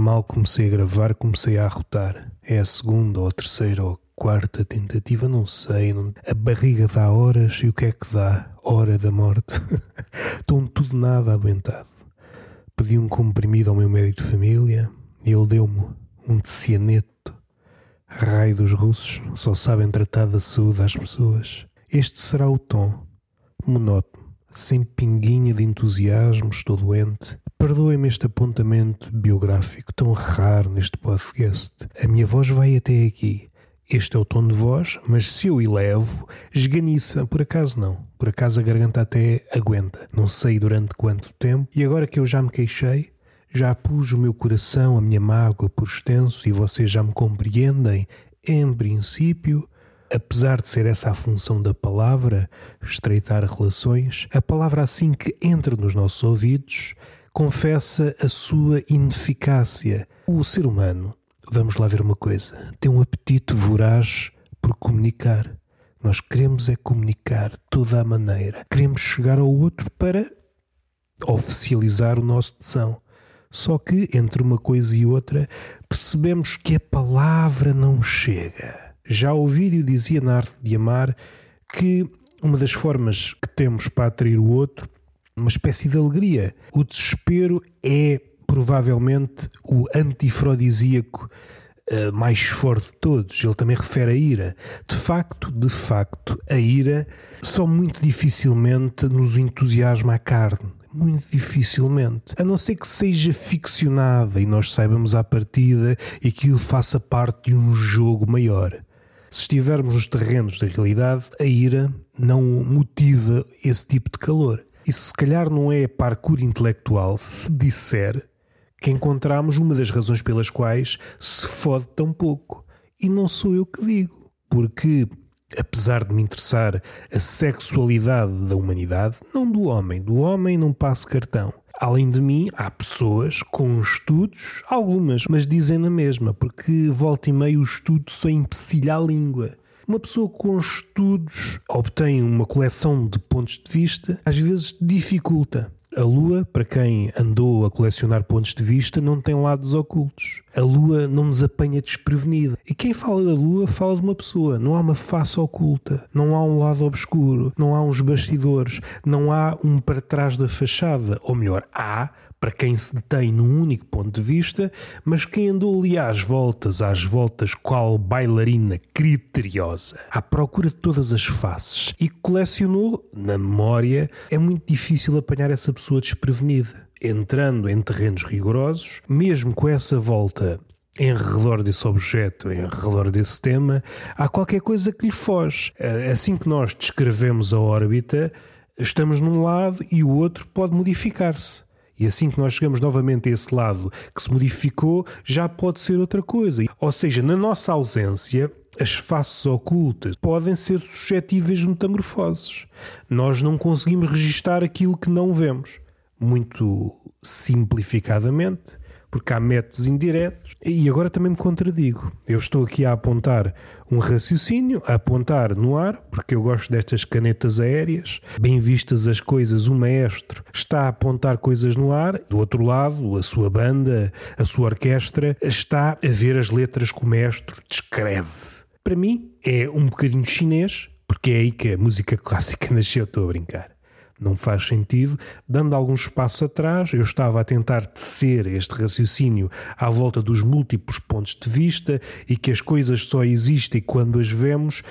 Mal comecei a gravar, comecei a arrotar. É a segunda ou a terceira ou a quarta tentativa, não sei. Não... A barriga dá horas e o que é que dá? Hora da morte. Estou tudo nada adoentado. Pedi um comprimido ao meu médico de família e ele deu-me um de cianeto. Raio dos russos, só sabem tratar da saúde das pessoas. Este será o tom, monótono, sem pinguinha de entusiasmo, estou doente. Perdoem-me este apontamento biográfico tão raro neste podcast. A minha voz vai até aqui. Este é o tom de voz, mas se eu elevo, esganiça. Por acaso não. Por acaso a garganta até aguenta. Não sei durante quanto tempo. E agora que eu já me queixei, já pus o meu coração, a minha mágoa por extenso e vocês já me compreendem, em princípio, apesar de ser essa a função da palavra, estreitar relações, a palavra assim que entra nos nossos ouvidos confessa a sua ineficácia. O ser humano, vamos lá ver uma coisa, tem um apetite voraz por comunicar. Nós queremos é comunicar toda a maneira. Queremos chegar ao outro para oficializar o nosso tesão. Só que entre uma coisa e outra percebemos que a palavra não chega. Já o vídeo dizia na arte de amar que uma das formas que temos para atrair o outro uma espécie de alegria. O desespero é provavelmente o antifrodisíaco uh, mais forte de todos. Ele também refere a ira. De facto, de facto, a ira só muito dificilmente nos entusiasma a carne. Muito dificilmente. A não ser que seja ficcionada e nós saibamos à partida e que ele faça parte de um jogo maior. Se estivermos nos terrenos da realidade, a ira não motiva esse tipo de calor. E se calhar não é parkour intelectual se disser que encontramos uma das razões pelas quais se fode tão pouco. E não sou eu que digo, porque apesar de me interessar a sexualidade da humanidade, não do homem, do homem não passo cartão. Além de mim, há pessoas com estudos, algumas, mas dizem na mesma, porque volta e meio o estudo só empecilha a língua. Uma pessoa com estudos obtém uma coleção de pontos de vista, às vezes dificulta. A Lua, para quem andou a colecionar pontos de vista, não tem lados ocultos. A Lua não nos apanha desprevenida. E quem fala da Lua fala de uma pessoa. Não há uma face oculta, não há um lado obscuro, não há uns bastidores, não há um para trás da fachada. Ou melhor, há, para quem se detém num único ponto de vista, mas quem andou ali às voltas, às voltas, qual bailarina criteriosa, à procura de todas as faces e colecionou na memória, é muito difícil apanhar essa pessoa desprevenida. Entrando em terrenos rigorosos, mesmo com essa volta em redor desse objeto, em redor desse tema, há qualquer coisa que lhe foge. Assim que nós descrevemos a órbita, estamos num lado e o outro pode modificar-se. E assim que nós chegamos novamente a esse lado que se modificou, já pode ser outra coisa. Ou seja, na nossa ausência, as faces ocultas podem ser suscetíveis de metamorfoses. Nós não conseguimos registar aquilo que não vemos. Muito simplificadamente, porque há métodos indiretos. E agora também me contradigo. Eu estou aqui a apontar um raciocínio, a apontar no ar, porque eu gosto destas canetas aéreas. Bem vistas as coisas, o maestro está a apontar coisas no ar, do outro lado, a sua banda, a sua orquestra, está a ver as letras que o maestro descreve. Para mim, é um bocadinho chinês, porque é aí que a música clássica nasceu, estou a brincar não faz sentido. Dando alguns passos atrás, eu estava a tentar tecer este raciocínio à volta dos múltiplos pontos de vista e que as coisas só existem quando as vemos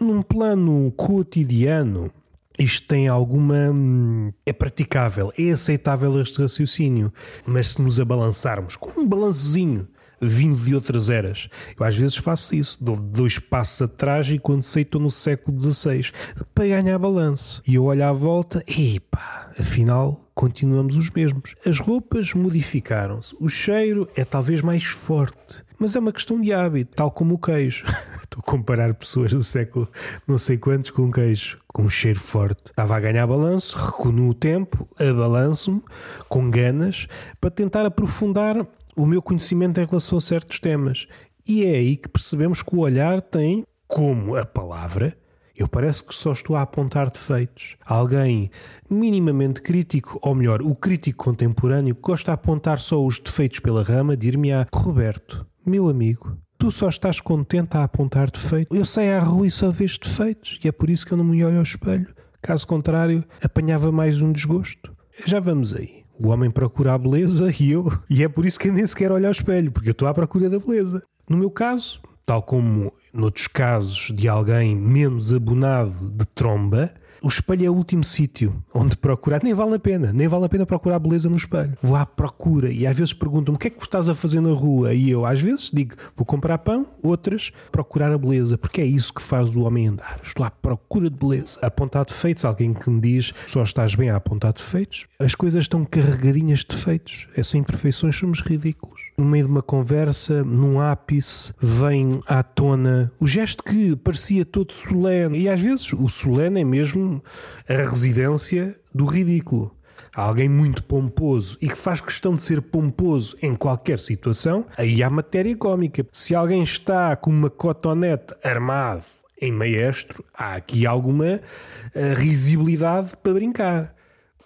num plano cotidiano. Isto tem alguma. Hum, é praticável, é aceitável este raciocínio, mas se nos abalançarmos com um balançozinho vindo de outras eras. Eu às vezes faço isso, dou dois passos atrás e quando sei estou no século XVI para ganhar balanço. E eu olho à volta e pá, afinal continuamos os mesmos. As roupas modificaram-se, o cheiro é talvez mais forte, mas é uma questão de hábito, tal como o queijo. Estou a comparar pessoas do século não sei quantos com queijo, com um cheiro forte. Estava a ganhar balanço, recuo o tempo, abalanço-me com ganas para tentar aprofundar o meu conhecimento em relação a certos temas. E é aí que percebemos que o olhar tem como a palavra Eu parece que só estou a apontar defeitos. Alguém minimamente crítico, ou melhor, o crítico contemporâneo, gosta de apontar só os defeitos pela rama, dir-me-á: Roberto, meu amigo, tu só estás contente a apontar defeitos. Eu saio à rua e só vejo defeitos, e é por isso que eu não me olho ao espelho. Caso contrário, apanhava mais um desgosto. Já vamos aí. O homem procura a beleza e eu, e é por isso que nem sequer olho ao espelho, porque eu estou à procura da beleza. No meu caso, tal como noutros casos de alguém menos abonado de tromba, o espelho é o último sítio onde procurar. Nem vale a pena, nem vale a pena procurar beleza no espelho. Vou à procura e às vezes perguntam-me o que é que estás a fazer na rua? E eu às vezes digo vou comprar pão, outras procurar a beleza, porque é isso que faz o homem andar. Estou à procura de beleza. Apontar defeitos, alguém que me diz só estás bem a apontar defeitos. As coisas estão carregadinhas de defeitos. Sem imperfeições somos ridículos. No meio de uma conversa, num ápice, vem à tona o gesto que parecia todo solene. E às vezes o solene é mesmo a residência do ridículo. Alguém muito pomposo e que faz questão de ser pomposo em qualquer situação, aí há matéria cómica. Se alguém está com uma cotonete armado em maestro, há aqui alguma uh, risibilidade para brincar.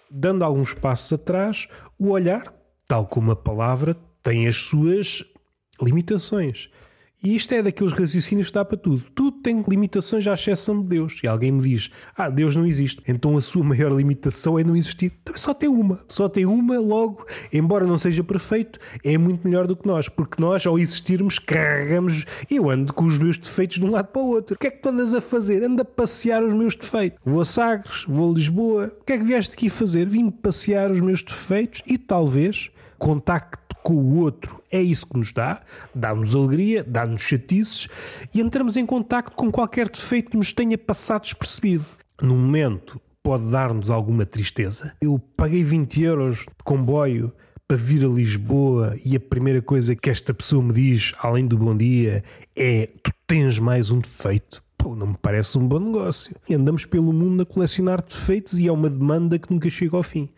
Dando alguns passos atrás, o olhar, tal como a palavra, tem as suas limitações. E isto é daqueles raciocínios que dá para tudo. Tudo tem limitações à exceção de Deus. E alguém me diz: Ah, Deus não existe. Então a sua maior limitação é não existir. Então, só tem uma. Só tem uma, logo, embora não seja perfeito, é muito melhor do que nós. Porque nós, ao existirmos, carregamos. Eu ando com os meus defeitos de um lado para o outro. O que é que tu andas a fazer? Anda a passear os meus defeitos. Vou a Sagres, vou a Lisboa. O que é que vieste aqui fazer? Vim passear os meus defeitos e talvez contacte com o outro. É isso que nos dá, dá-nos alegria, dá-nos chatices e entramos em contacto com qualquer defeito que nos tenha passado despercebido. No momento, pode dar-nos alguma tristeza. Eu paguei 20 euros de comboio para vir a Lisboa e a primeira coisa que esta pessoa me diz, além do bom dia, é: Tu tens mais um defeito. Não me parece um bom negócio. E andamos pelo mundo a colecionar defeitos e é uma demanda que nunca chega ao fim.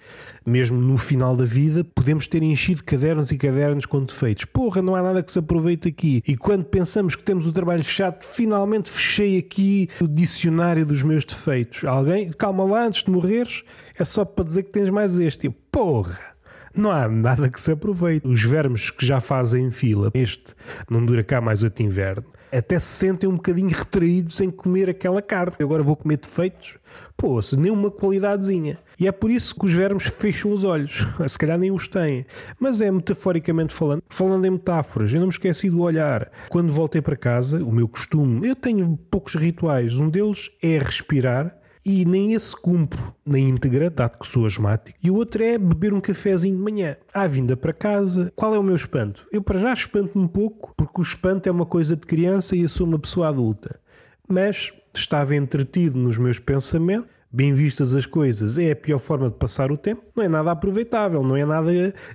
Mesmo no final da vida, podemos ter enchido cadernos e cadernos com defeitos. Porra, não há nada que se aproveite aqui. E quando pensamos que temos o trabalho fechado, finalmente fechei aqui o dicionário dos meus defeitos. Alguém, calma lá, antes de morreres, é só para dizer que tens mais este. Porra! não há nada que se aproveite. Os vermes que já fazem fila, este não dura cá mais outro inverno, até se sentem um bocadinho retraídos em comer aquela carne. Eu agora vou comer defeitos? Pô, se nem uma qualidadezinha. E é por isso que os vermes fecham os olhos. Se calhar nem os têm. Mas é metaforicamente falando. Falando em metáforas, eu não me esqueci do olhar. Quando voltei para casa, o meu costume, eu tenho poucos rituais. Um deles é respirar e nem esse cumpro na íntegra, dado que sou asmático, e o outro é beber um cafezinho de manhã. À vinda para casa, qual é o meu espanto? Eu para já espanto-me um pouco, porque o espanto é uma coisa de criança e eu sou uma pessoa adulta. Mas estava entretido nos meus pensamentos, bem vistas as coisas, é a pior forma de passar o tempo, não é nada aproveitável, não é nada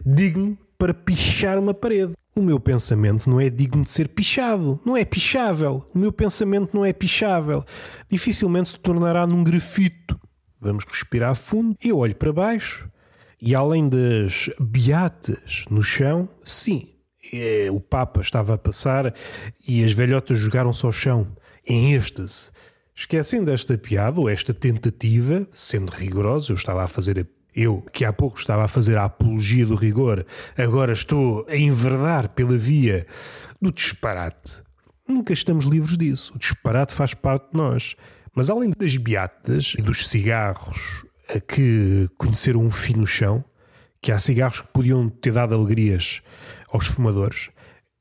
digno para pichar uma parede. O meu pensamento não é digno de ser pichado, não é pichável. O meu pensamento não é pichável. Dificilmente se tornará num grafito. Vamos respirar fundo. Eu olho para baixo e além das beatas no chão, sim, é, o Papa estava a passar e as velhotas jogaram-se ao chão, em êxtase. Esquecendo esta piada ou esta tentativa, sendo rigoroso, eu estava a fazer a eu, que há pouco estava a fazer a apologia do rigor, agora estou a enverdar pela via do disparate. Nunca estamos livres disso. O disparate faz parte de nós. Mas além das beatas e dos cigarros a que conheceram um fim no chão, que há cigarros que podiam ter dado alegrias aos fumadores,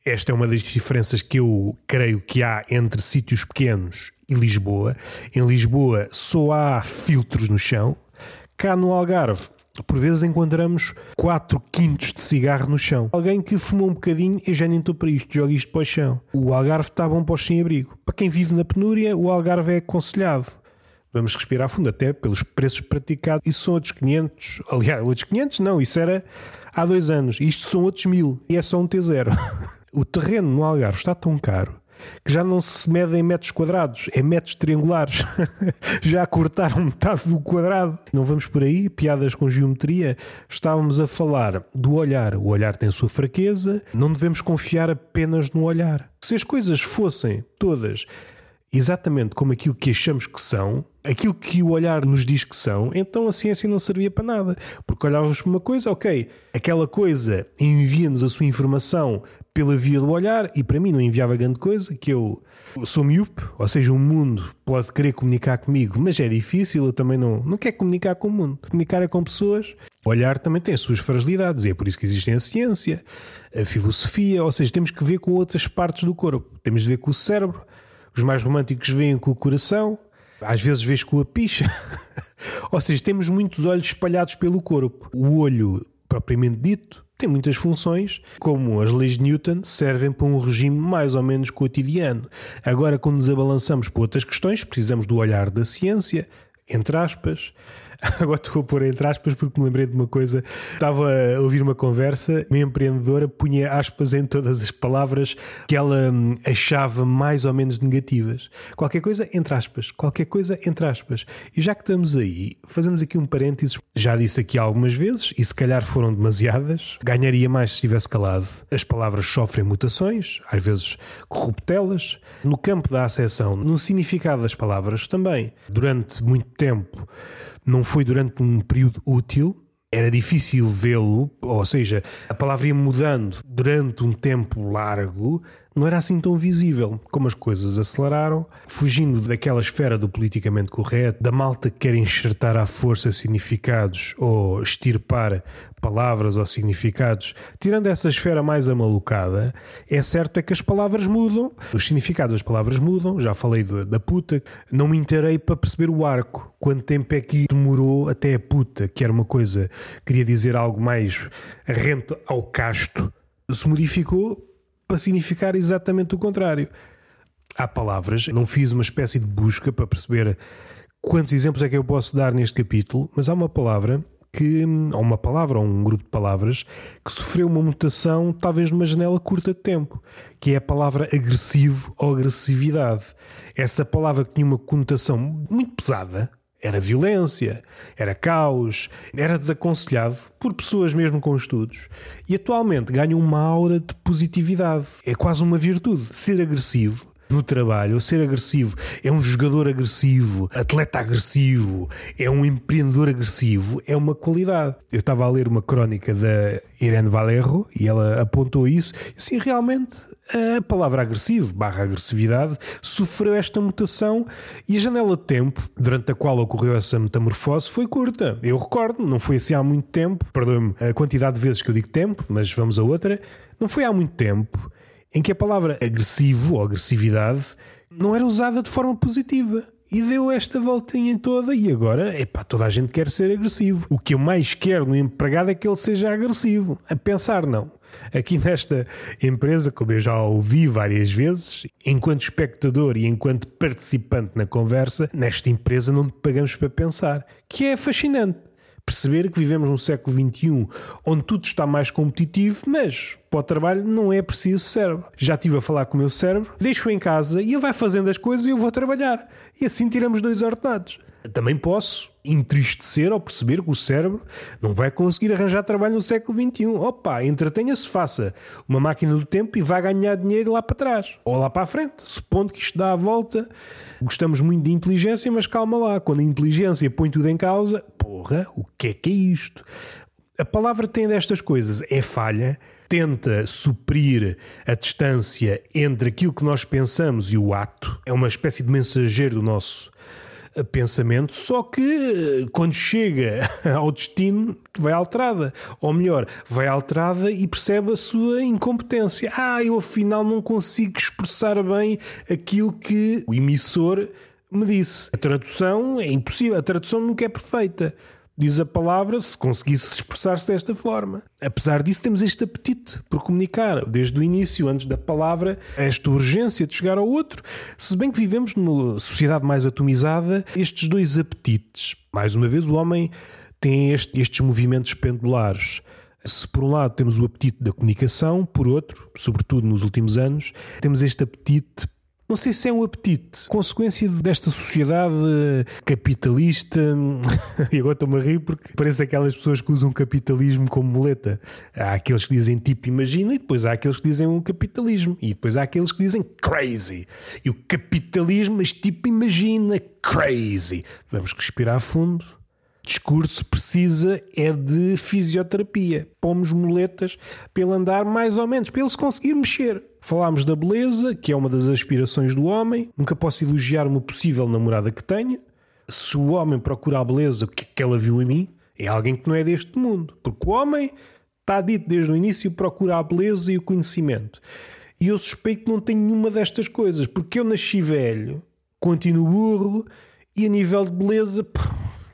esta é uma das diferenças que eu creio que há entre sítios pequenos e Lisboa. Em Lisboa só há filtros no chão, Cá no Algarve, por vezes encontramos 4 quintos de cigarro no chão. Alguém que fumou um bocadinho e já nem estou para isto, joga isto para o chão. O Algarve está bom para os sem-abrigo. Para quem vive na penúria, o Algarve é aconselhado. Vamos respirar fundo, até pelos preços praticados. Isso são outros 500. Aliás, outros 500 não, isso era há dois anos. Isto são outros mil e é só um T0. o terreno no Algarve está tão caro que já não se mede em metros quadrados, é metros triangulares. já cortaram metade do quadrado. Não vamos por aí, piadas com geometria. Estávamos a falar do olhar. O olhar tem a sua fraqueza, não devemos confiar apenas no olhar. Se as coisas fossem todas exatamente como aquilo que achamos que são, aquilo que o olhar nos diz que são, então a ciência não servia para nada. Porque olhávamos para uma coisa, ok, aquela coisa envia-nos a sua informação pela via do olhar e para mim não enviava grande coisa, que eu sou miúpe, ou seja, o mundo pode querer comunicar comigo, mas é difícil, eu também não, não quero comunicar com o mundo. Comunicar é com pessoas. O olhar também tem as suas fragilidades e é por isso que existem a ciência, a filosofia, ou seja, temos que ver com outras partes do corpo. Temos de ver com o cérebro. Os mais românticos veem com o coração, às vezes vês com a picha. ou seja, temos muitos olhos espalhados pelo corpo. O olho, propriamente dito, tem muitas funções, como as leis de Newton servem para um regime mais ou menos cotidiano. Agora, quando nos abalançamos para outras questões, precisamos do olhar da ciência, entre aspas. Agora estou a pôr entre aspas porque me lembrei de uma coisa. Estava a ouvir uma conversa, uma empreendedora punha aspas em todas as palavras que ela hum, achava mais ou menos negativas. Qualquer coisa entre aspas, qualquer coisa entre aspas. E já que estamos aí, fazemos aqui um parênteses. Já disse aqui algumas vezes, e se calhar foram demasiadas, ganharia mais se estivesse calado. As palavras sofrem mutações, às vezes corruptelas. No campo da acessão, no significado das palavras também. Durante muito tempo não foi durante um período útil, era difícil vê-lo, ou seja, a palavra ia mudando durante um tempo largo, não era assim tão visível. Como as coisas aceleraram, fugindo daquela esfera do politicamente correto, da malta que quer enxertar à força significados ou extirpar palavras ou significados, tirando essa esfera mais amalucada, é certo é que as palavras mudam, os significados das palavras mudam. Já falei da puta, não me interei para perceber o arco. Quanto tempo é que demorou até a puta, que era uma coisa, queria dizer algo mais rente ao casto, se modificou para significar exatamente o contrário. Há palavras, não fiz uma espécie de busca para perceber quantos exemplos é que eu posso dar neste capítulo, mas há uma palavra que, ou uma palavra, ou um grupo de palavras, que sofreu uma mutação, talvez numa janela curta de tempo, que é a palavra agressivo ou agressividade. Essa palavra que tinha uma conotação muito pesada, era violência, era caos, era desaconselhado por pessoas mesmo com estudos e atualmente ganha uma aura de positividade. É quase uma virtude. Ser agressivo no trabalho, ser agressivo, é um jogador agressivo, atleta agressivo, é um empreendedor agressivo, é uma qualidade. Eu estava a ler uma crónica da Irene Valerro e ela apontou isso. E sim, realmente a palavra agressivo barra agressividade sofreu esta mutação e a janela de tempo durante a qual ocorreu essa metamorfose foi curta. Eu recordo, não foi assim há muito tempo, perdoe-me a quantidade de vezes que eu digo tempo, mas vamos a outra. Não foi há muito tempo em que a palavra agressivo ou agressividade não era usada de forma positiva. E deu esta voltinha toda e agora, epá, toda a gente quer ser agressivo. O que eu mais quero no empregado é que ele seja agressivo. A pensar, não. Aqui nesta empresa, como eu já ouvi várias vezes, enquanto espectador e enquanto participante na conversa, nesta empresa não te pagamos para pensar. Que é fascinante perceber que vivemos no século XXI onde tudo está mais competitivo, mas para o trabalho não é preciso cérebro. Já estive a falar com o meu cérebro, deixo-o em casa e ele vai fazendo as coisas e eu vou trabalhar. E assim tiramos dois ordenados. Também posso entristecer ao perceber que o cérebro não vai conseguir arranjar trabalho no século XXI. Opa, entretenha-se, faça uma máquina do tempo e vai ganhar dinheiro lá para trás ou lá para a frente, supondo que isto dá a volta. Gostamos muito de inteligência, mas calma lá, quando a inteligência põe tudo em causa, porra, o que é que é isto? A palavra tem destas coisas, é falha, tenta suprir a distância entre aquilo que nós pensamos e o ato, é uma espécie de mensageiro do nosso pensamento, só que quando chega ao destino vai alterada. Ou melhor, vai alterada e percebe a sua incompetência. Ah, eu afinal não consigo expressar bem aquilo que o emissor me disse. A tradução é impossível, a tradução nunca é perfeita diz a palavra, se conseguisse expressar-se desta forma. Apesar disso, temos este apetite por comunicar, desde o início, antes da palavra, esta urgência de chegar ao outro. Se bem que vivemos numa sociedade mais atomizada, estes dois apetites, mais uma vez, o homem tem este, estes movimentos pendulares. Se por um lado temos o apetite da comunicação, por outro, sobretudo nos últimos anos, temos este apetite Não sei se é um apetite, consequência desta sociedade capitalista. e agora estou-me a rir porque parece aquelas pessoas que usam capitalismo como muleta. Há aqueles que dizem tipo imagina e depois há aqueles que dizem um capitalismo. E depois há aqueles que dizem crazy. E o capitalismo, mas tipo imagina crazy. Vamos respirar fundo discurso precisa é de fisioterapia. Pomos muletas para ele andar mais ou menos, para ele se conseguir mexer. Falámos da beleza, que é uma das aspirações do homem. Nunca posso elogiar uma possível namorada que tenha. Se o homem procura a beleza, o que é que ela viu em mim? É alguém que não é deste mundo. Porque o homem, está dito desde o início, procura a beleza e o conhecimento. E eu suspeito que não tenho nenhuma destas coisas, porque eu nasci velho, continuo burro e a nível de beleza.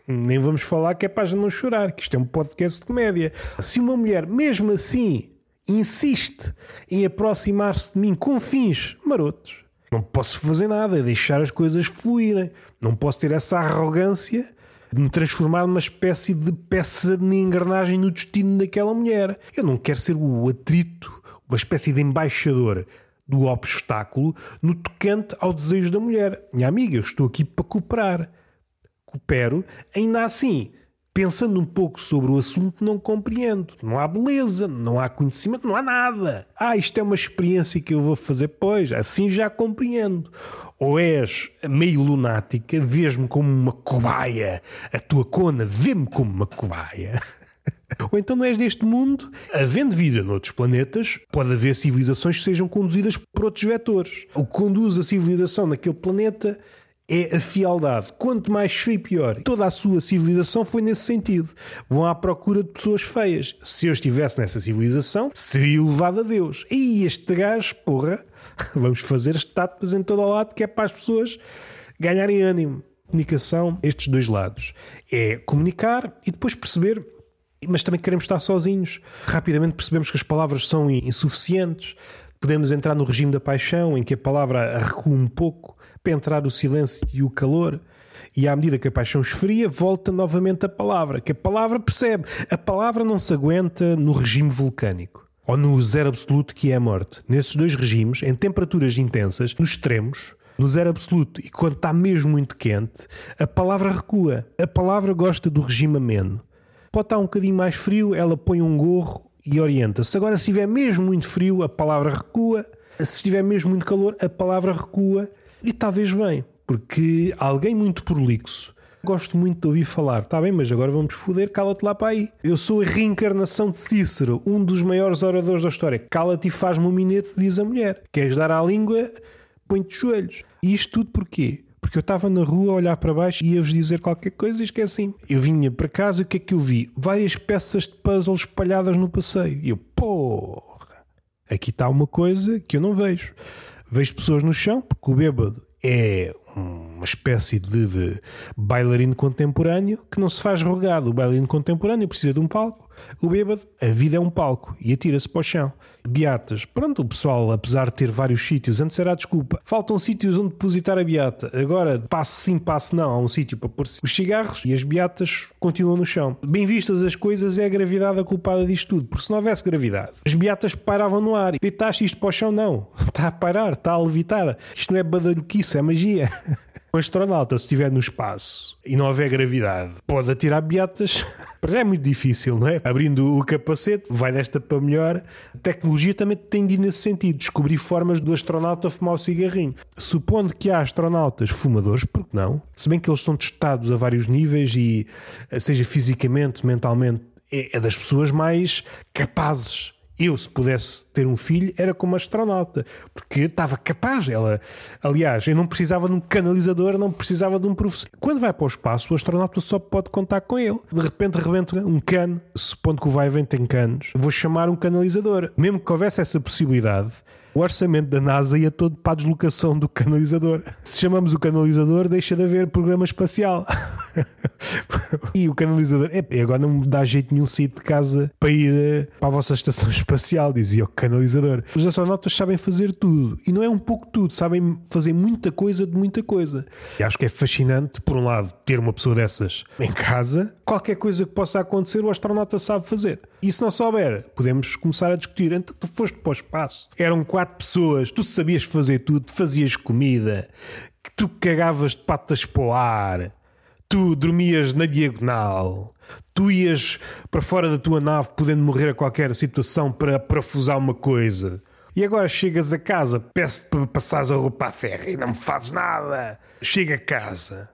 Nem vamos falar que é para não chorar, que isto é um podcast de comédia. Se uma mulher, mesmo assim, insiste em aproximar-se de mim com fins marotos, não posso fazer nada, deixar as coisas fluírem. Não posso ter essa arrogância de me transformar numa espécie de peça de engrenagem no destino daquela mulher. Eu não quero ser o atrito, uma espécie de embaixador do obstáculo no tocante ao desejo da mulher. Minha amiga, eu estou aqui para cooperar coopero, ainda assim, pensando um pouco sobre o assunto, não compreendo. Não há beleza, não há conhecimento, não há nada. Ah, isto é uma experiência que eu vou fazer, pois, assim já compreendo. Ou és meio lunática, vês-me como uma cobaia, a tua cona vê-me como uma cobaia. Ou então não és deste mundo. Havendo vida noutros planetas, pode haver civilizações que sejam conduzidas por outros vetores. O que conduz a civilização naquele planeta é a fialdade. Quanto mais feio, pior. Toda a sua civilização foi nesse sentido. Vão à procura de pessoas feias. Se eu estivesse nessa civilização, seria elevado a Deus. E este gajo, porra, vamos fazer estátuas em todo o lado que é para as pessoas ganharem ânimo. Comunicação, estes dois lados. É comunicar e depois perceber mas também queremos estar sozinhos. Rapidamente percebemos que as palavras são insuficientes. Podemos entrar no regime da paixão, em que a palavra recua um pouco para entrar o silêncio e o calor. E à medida que a paixão esfria, volta novamente a palavra, que a palavra percebe. A palavra não se aguenta no regime vulcânico ou no zero absoluto, que é a morte. Nesses dois regimes, em temperaturas intensas, nos extremos, no zero absoluto e quando está mesmo muito quente, a palavra recua. A palavra gosta do regime ameno. Pode estar um bocadinho mais frio, ela põe um gorro e orienta-se. Agora, se estiver mesmo muito frio, a palavra recua. Se estiver mesmo muito calor, a palavra recua e talvez bem, porque alguém muito prolixo. Gosto muito de ouvir falar, está bem, mas agora vamos foder, cala-te lá para aí. Eu sou a reencarnação de Cícero, um dos maiores oradores da história. Cala-te e faz-me um minete, diz a mulher. Queres dar à língua? Põe-te joelhos. E isto tudo porquê? Porque eu estava na rua a olhar para baixo e ia-vos dizer qualquer coisa e esqueci. Eu vinha para casa e o que é que eu vi? Várias peças de puzzle espalhadas no passeio. E eu, porra, aqui está uma coisa que eu não vejo. Vejo pessoas no chão, porque o bêbado é uma espécie de, de bailarino contemporâneo que não se faz rogado. O bailarino contemporâneo precisa de um palco. O bêbado, a vida é um palco e atira-se para o chão. Beatas, pronto, o pessoal, apesar de ter vários sítios, antes era a desculpa. Faltam sítios onde depositar a beata. Agora, passe sim, passe não. Há um sítio para pôr os cigarros e as beatas continuam no chão. Bem vistas as coisas, é a gravidade a culpada disto tudo. Porque se não houvesse gravidade, as beatas pairavam no ar. Deitaste isto para o chão? Não. Está a pairar, está a levitar. Isto não é badalhoquice, é magia. Um astronauta, se estiver no espaço e não houver gravidade, pode atirar beatas. Mas é muito difícil, não é? Abrindo o capacete, vai desta para melhor. A tecnologia também tem de ir nesse sentido, descobrir formas do astronauta fumar o cigarrinho. Supondo que há astronautas fumadores, por que não? Se bem que eles são testados a vários níveis e, seja fisicamente, mentalmente, é, é das pessoas mais capazes eu, se pudesse ter um filho, era como astronauta, porque estava capaz. Ela, aliás, eu não precisava de um canalizador, não precisava de um professor. Quando vai para o espaço, o astronauta só pode contar com ele. De repente, rebenta um cano, supondo que o vai vem tem canos, vou chamar um canalizador. Mesmo que houvesse essa possibilidade, o orçamento da NASA ia todo para a deslocação do canalizador. Se chamamos o canalizador, deixa de haver programa espacial. e o canalizador, agora não me dá jeito nenhum sair de casa para ir eh, para a vossa estação espacial, dizia o canalizador. Os astronautas sabem fazer tudo e não é um pouco tudo, sabem fazer muita coisa de muita coisa. E acho que é fascinante, por um lado, ter uma pessoa dessas em casa, qualquer coisa que possa acontecer, o astronauta sabe fazer. E se não souber, podemos começar a discutir. Então tu foste para o espaço, eram quatro pessoas, tu sabias fazer tudo, fazias comida, tu cagavas de patas para o ar tu dormias na diagonal, tu ias para fora da tua nave podendo morrer a qualquer situação para parafusar uma coisa. E agora chegas a casa, peço-te para passares a roupa à ferro e não me fazes nada. Chega a casa,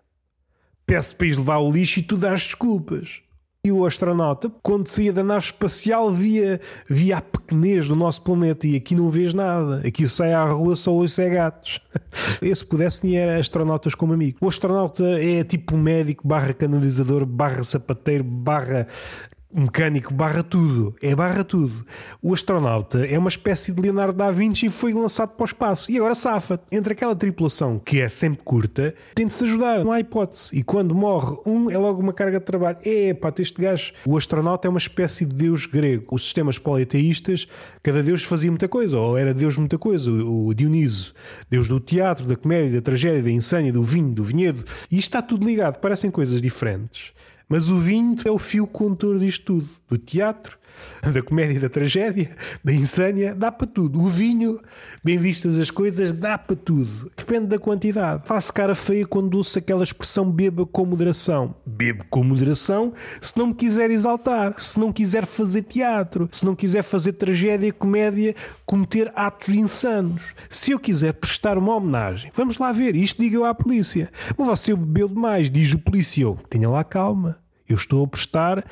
peço-te para ir levar o lixo e tu dás desculpas. E o astronauta, quando saía da nave espacial, via, via a pequenez do nosso planeta e aqui não vês nada. Aqui sai à rua só hoje é gatos. Esse pudesse nem era astronautas como amigo. O astronauta é tipo médico, barra canalizador, barra sapateiro, barra mecânico barra tudo, é barra tudo. O astronauta é uma espécie de Leonardo da Vinci e foi lançado para o espaço. E agora safa. Entre aquela tripulação que é sempre curta, tem de se ajudar, não há hipótese. E quando morre um, é logo uma carga de trabalho. É, pá, este gajo. O astronauta é uma espécie de deus grego. Os sistemas politeístas, cada deus fazia muita coisa, ou era deus muita coisa. O Dioniso, deus do teatro, da comédia, da tragédia, da insânia, do vinho, do vinhedo. E isto está tudo ligado, parecem coisas diferentes. Mas o vinho é o fio condutor disto tudo. Do teatro, da comédia, da tragédia, da insânia, dá para tudo. O vinho, bem vistas as coisas, dá para tudo. Depende da quantidade. Faço cara feia quando uso aquela expressão beba com moderação. Bebo com moderação se não me quiser exaltar, se não quiser fazer teatro, se não quiser fazer tragédia, comédia, cometer atos insanos. Se eu quiser prestar uma homenagem, vamos lá ver, isto diga eu à polícia. Mas você bebeu demais, diz o policial. Tenha lá calma. Eu estou a prestar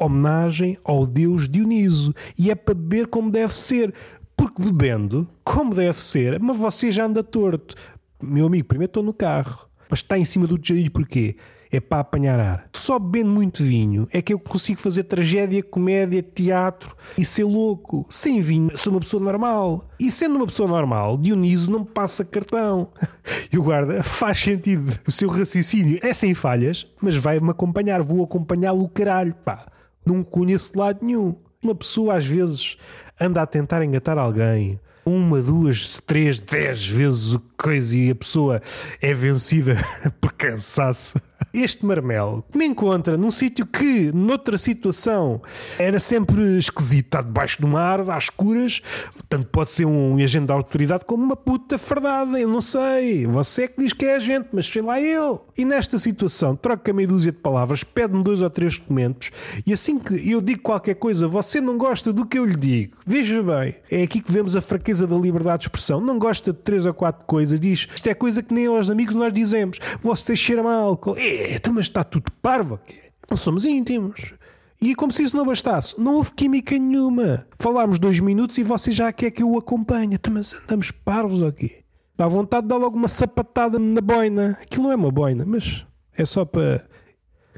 homenagem ao deus Dioniso e é para beber como deve ser. Porque bebendo, como deve ser, mas você já anda torto. Meu amigo, primeiro estou no carro, mas está em cima do tejadilho porquê? É para apanhar ar. Só bebendo muito vinho é que eu consigo fazer tragédia, comédia, teatro e ser louco. Sem vinho, sou uma pessoa normal. E sendo uma pessoa normal, Dioniso não me passa cartão. E o guarda faz sentido. O seu raciocínio é sem falhas, mas vai-me acompanhar. Vou acompanhá-lo, caralho, pá. Não conheço de lado nenhum. Uma pessoa às vezes anda a tentar engatar alguém uma, duas, três, dez vezes o coisa e a pessoa é vencida por cansaço este marmelo me encontra num sítio que, noutra situação, era sempre esquisito. Está debaixo de uma árvore, às escuras. Tanto pode ser um agente da autoridade como uma puta fardada. Eu não sei. Você é que diz que é agente, mas sei lá eu. E nesta situação, troca meia dúzia de palavras, pede-me dois ou três documentos e assim que eu digo qualquer coisa, você não gosta do que eu lhe digo. Veja bem, é aqui que vemos a fraqueza da liberdade de expressão. Não gosta de três ou quatro coisas, diz isto é coisa que nem aos amigos nós dizemos. Você cheira mal álcool. Eita, mas está tudo parvo aqui. Não somos íntimos. E é como se isso não bastasse, não houve química nenhuma. Falámos dois minutos e você já quer que eu o acompanhe. Então, mas andamos parvos aqui. Dá vontade de dar logo uma sapatada na boina. Aquilo não é uma boina, mas é só para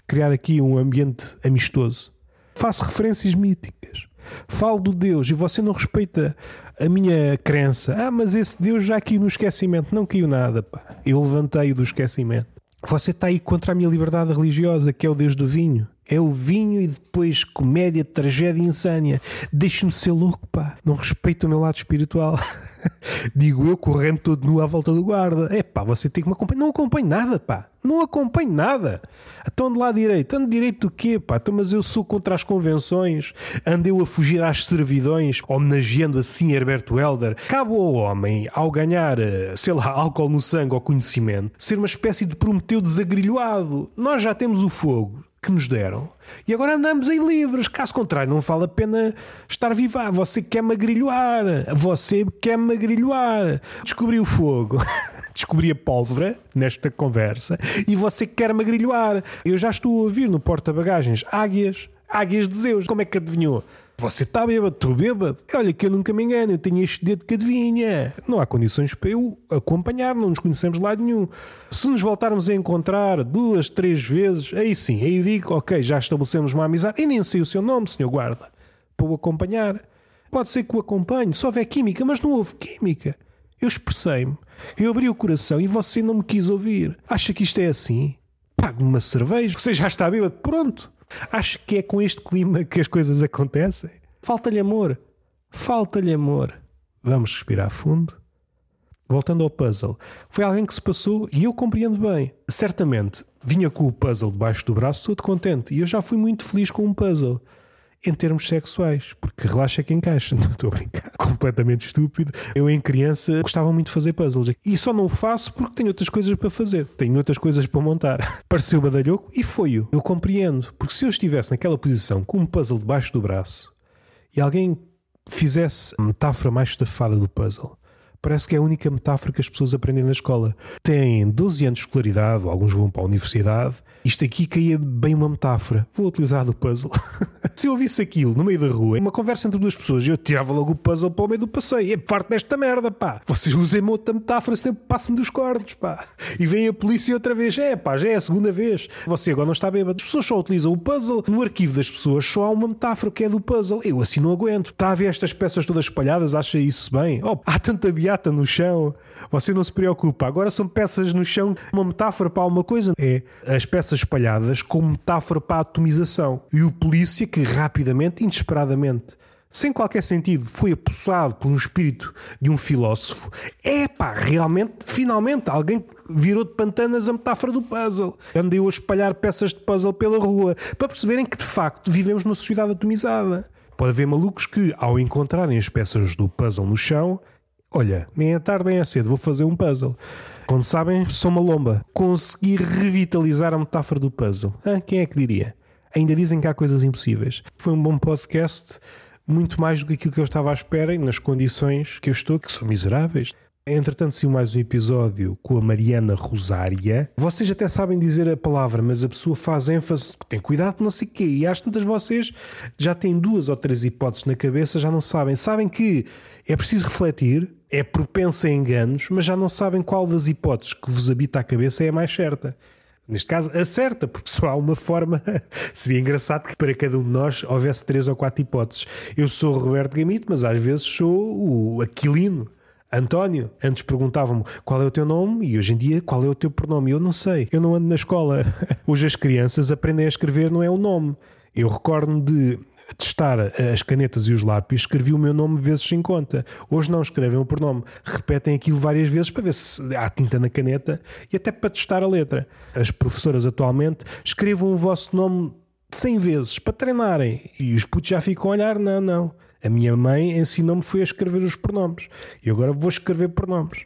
criar aqui um ambiente amistoso. Faço referências míticas. Falo do Deus e você não respeita a minha crença. Ah, mas esse Deus já aqui no esquecimento. Não caiu nada, pá. Eu levantei-o do esquecimento. Você está aí contra a minha liberdade religiosa, que é o Deus do vinho. É o vinho e depois comédia, tragédia e insânia. Deixe-me ser louco, pá. Não respeito o meu lado espiritual. Digo eu correndo todo nu à volta do guarda. É pá, você tem que me acompanhar. Não acompanho nada, pá. Não acompanho nada. Então de lá direito. Ando direito do quê, pá? Então, mas eu sou contra as convenções. Andeu a fugir às servidões, homenageando assim Herberto Helder. Cabe ao homem, ao ganhar, eh, sei lá, álcool no sangue ou conhecimento, ser uma espécie de Prometeu desagrilhoado. Nós já temos o fogo que nos deram e agora andamos aí livres. Caso contrário, não vale a pena estar viva. Você quer-me agrilhoar, você quer-me agrilhoar. Descobri o fogo, descobri a pólvora nesta conversa e você quer-me agrilhoar. Eu já estou a ouvir no porta-bagagens águias, águias de Zeus. Como é que adivinhou? Você está bêbado, estou bêbado. Olha que eu nunca me engano, eu tenho este dedo que adivinha. Não há condições para eu acompanhar, não nos conhecemos de lado nenhum. Se nos voltarmos a encontrar duas, três vezes, aí sim, aí digo, ok, já estabelecemos uma amizade. E nem sei o seu nome, senhor guarda, para o acompanhar. Pode ser que o acompanhe, só houver química, mas não houve química. Eu expressei-me, eu abri o coração e você não me quis ouvir. Acha que isto é assim? pague uma cerveja, você já está bêbado, pronto. Acho que é com este clima que as coisas acontecem. Falta-lhe amor. Falta-lhe amor. Vamos respirar fundo. Voltando ao puzzle, foi alguém que se passou e eu compreendo bem. Certamente vinha com o puzzle debaixo do braço todo contente e eu já fui muito feliz com um puzzle em termos sexuais, porque relaxa que encaixa. Não estou a brincar. Completamente estúpido. Eu, em criança, gostava muito de fazer puzzles e só não faço porque tenho outras coisas para fazer, tenho outras coisas para montar. Pareceu badalhoco e foi-o. Eu compreendo, porque se eu estivesse naquela posição com um puzzle debaixo do braço e alguém fizesse a metáfora mais estafada do puzzle, parece que é a única metáfora que as pessoas aprendem na escola. Têm 12 anos de escolaridade, alguns vão para a universidade. Isto aqui caía bem uma metáfora. Vou utilizar do puzzle. Se eu ouvisse aquilo no meio da rua, uma conversa entre duas pessoas, eu tirava logo o puzzle para o meio do passeio. É parte desta merda, pá. Vocês usem outra metáfora, senão passo-me dos cornos, pá. E vem a polícia outra vez. É, pá, já é a segunda vez. Você agora não está bêbado. As pessoas só utilizam o puzzle. No arquivo das pessoas só há uma metáfora que é do puzzle. Eu assim não aguento. Está a ver estas peças todas espalhadas? Acha isso bem? Oh, há tanta no chão. Você não se preocupa. Agora são peças no chão. Uma metáfora para alguma coisa. É as peças espalhadas como metáfora para a atomização. E o polícia que rapidamente, inesperadamente, sem qualquer sentido, foi apossado por um espírito de um filósofo. É pá, realmente, finalmente, alguém virou de pantanas a metáfora do puzzle. Andei a espalhar peças de puzzle pela rua para perceberem que de facto vivemos numa sociedade atomizada. Pode haver malucos que, ao encontrarem as peças do puzzle no chão, olha, nem é tarde nem é cedo, vou fazer um puzzle. Quando sabem, sou uma lomba. Consegui revitalizar a metáfora do puzzle. Ah, quem é que diria? Ainda dizem que há coisas impossíveis. Foi um bom podcast, muito mais do que aquilo que eu estava à espera e nas condições que eu estou, que são miseráveis. Entretanto, saiu mais um episódio com a Mariana Rosária. Vocês até sabem dizer a palavra, mas a pessoa faz ênfase, tem cuidado, não sei o quê. E às tantas vocês já têm duas ou três hipóteses na cabeça, já não sabem. Sabem que é preciso refletir, é propensa a enganos, mas já não sabem qual das hipóteses que vos habita a cabeça é a mais certa. Neste caso, acerta, porque só há uma forma. Seria engraçado que para cada um de nós houvesse três ou quatro hipóteses. Eu sou o Roberto Gamito, mas às vezes sou o Aquilino. António, antes perguntavam-me qual é o teu nome e hoje em dia qual é o teu pronome. Eu não sei, eu não ando na escola. Hoje as crianças aprendem a escrever, não é o nome. Eu recordo-me de as canetas e os lápis, escrevi o meu nome vezes sem conta. Hoje não escrevem o pronome, repetem aquilo várias vezes para ver se há tinta na caneta e até para testar a letra. As professoras atualmente escrevam o vosso nome 100 vezes para treinarem e os putos já ficam a olhar: não, não. A minha mãe ensinou-me foi a escrever os pronomes e agora vou escrever pronomes.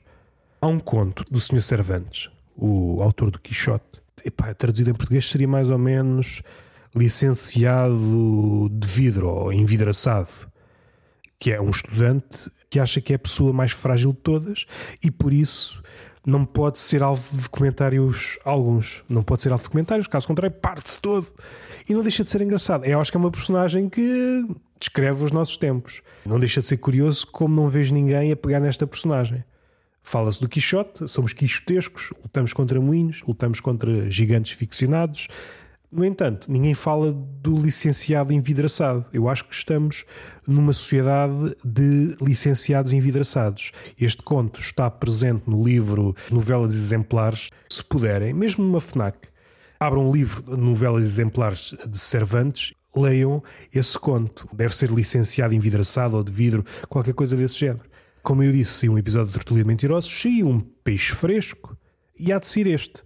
Há um conto do Sr. Cervantes, o autor do Quixote. Epá, traduzido em português seria mais ou menos licenciado de vidro ou envidraçado, que é um estudante que acha que é a pessoa mais frágil de todas e por isso não pode ser alvo de comentários alguns. Não pode ser alvo de comentários, caso contrário, parte-se todo. E não deixa de ser engraçado. Eu acho que é uma personagem que descreve os nossos tempos. Não deixa de ser curioso como não vejo ninguém a pegar nesta personagem. Fala-se do Quixote, somos quixotescos, lutamos contra moinhos, lutamos contra gigantes ficcionados. No entanto, ninguém fala do licenciado envidraçado. Eu acho que estamos numa sociedade de licenciados envidraçados. Este conto está presente no livro Novelas Exemplares, se puderem, mesmo numa FNAC. Abram um livro novelas exemplares de Cervantes leiam esse conto. Deve ser licenciado em vidraçado ou de vidro, qualquer coisa desse género. Como eu disse, se um episódio de Tertulia Mentirosos, saiu um peixe fresco e há de ser este.